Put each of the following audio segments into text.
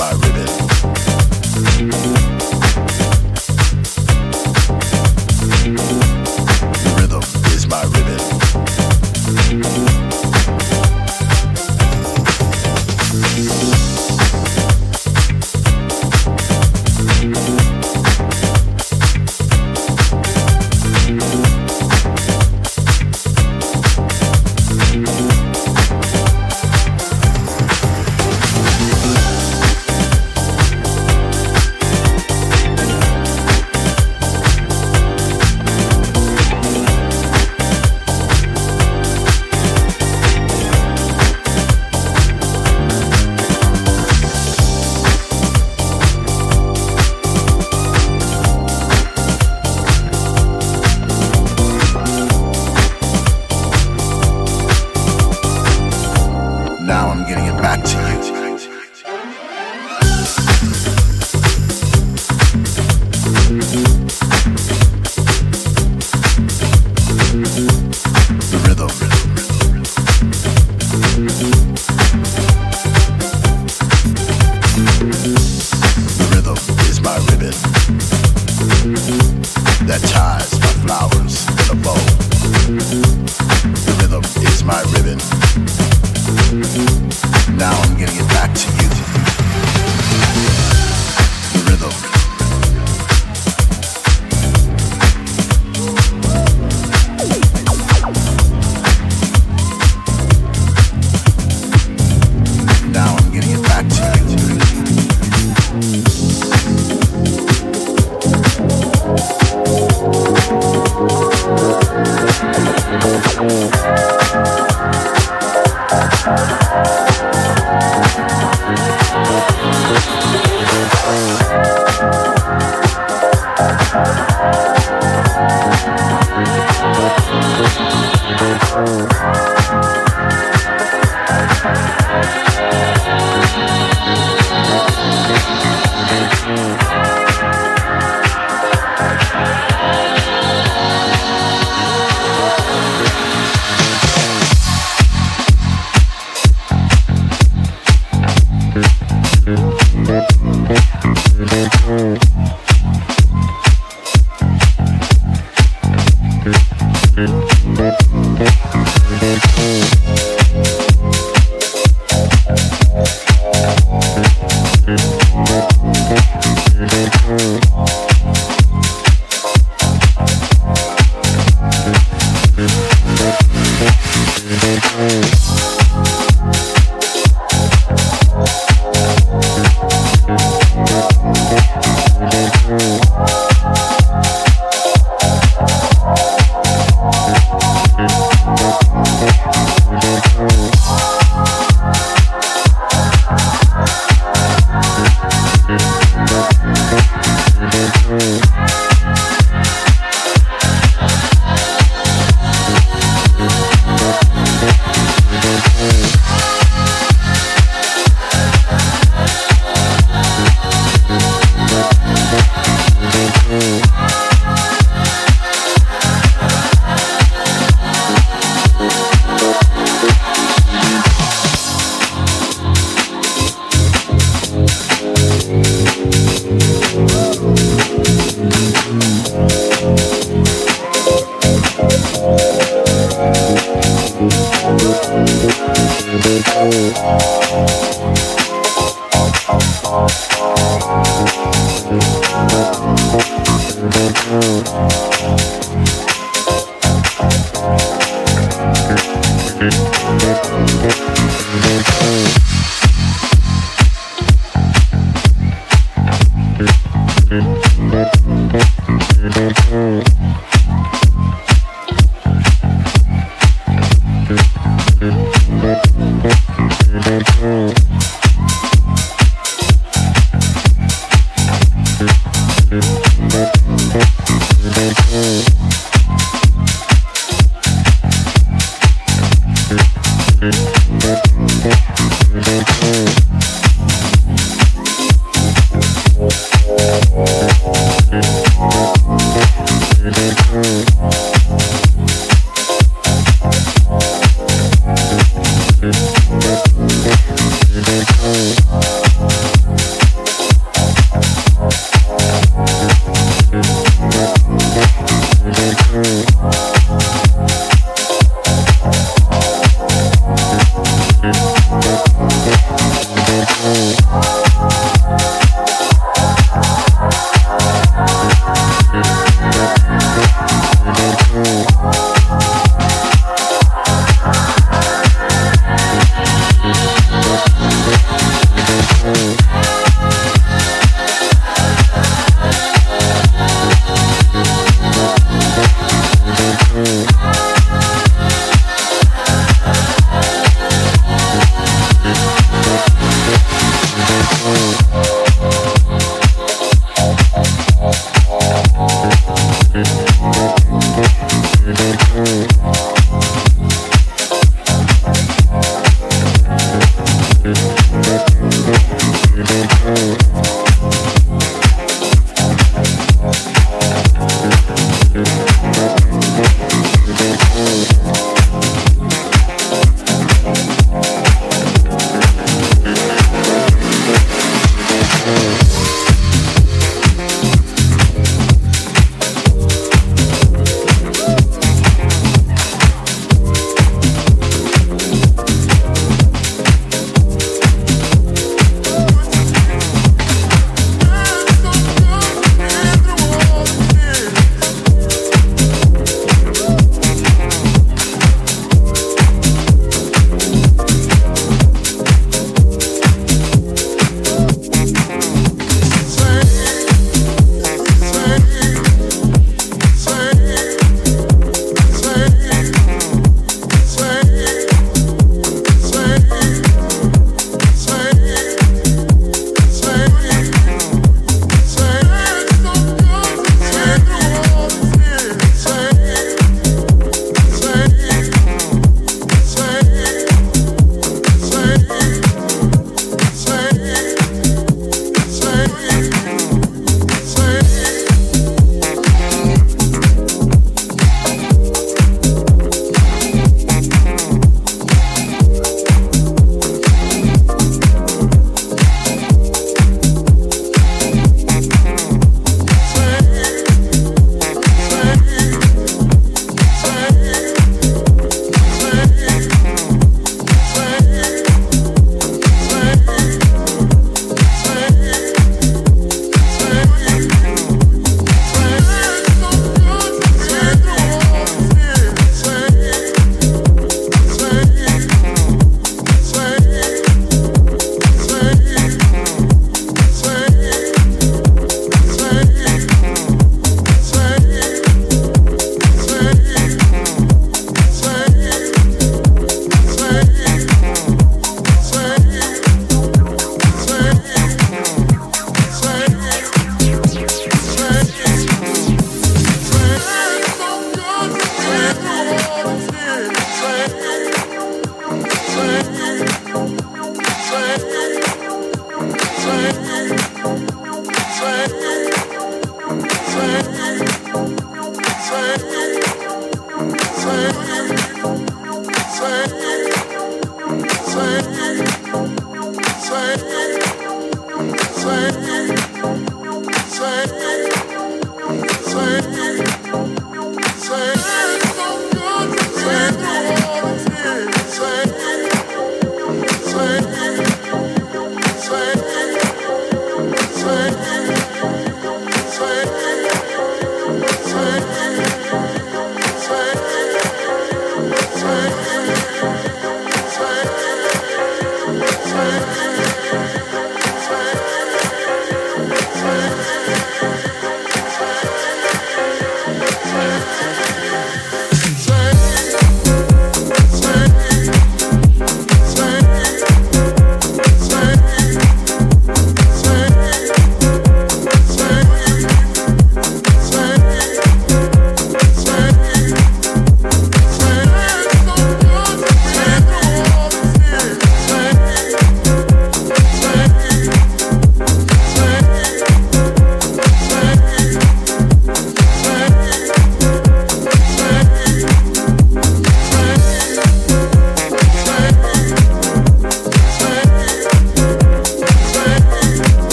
by rhythm.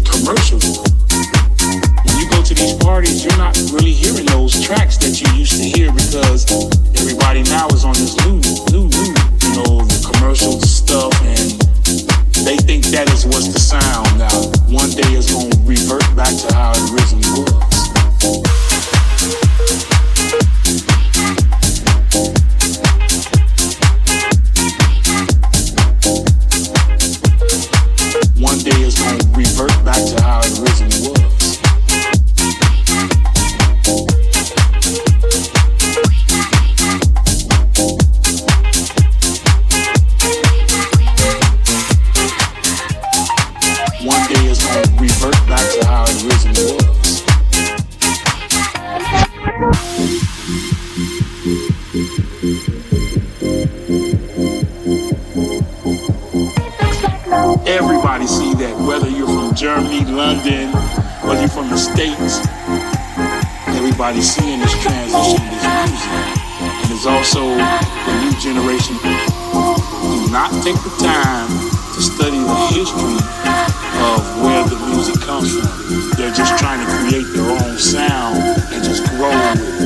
Everything is commercial. When you go to these parties, you're not really hearing those tracks that you used to hear because everybody now is on this you know, the commercial stuff, and they think that is what's the sound. Now, one day it's gonna revert back to how it originally was. The new generation do not take the time to study the history of where the music comes from. They're just trying to create their own sound and just grow with it.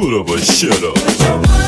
put up a shut up.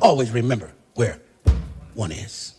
Always remember where one is.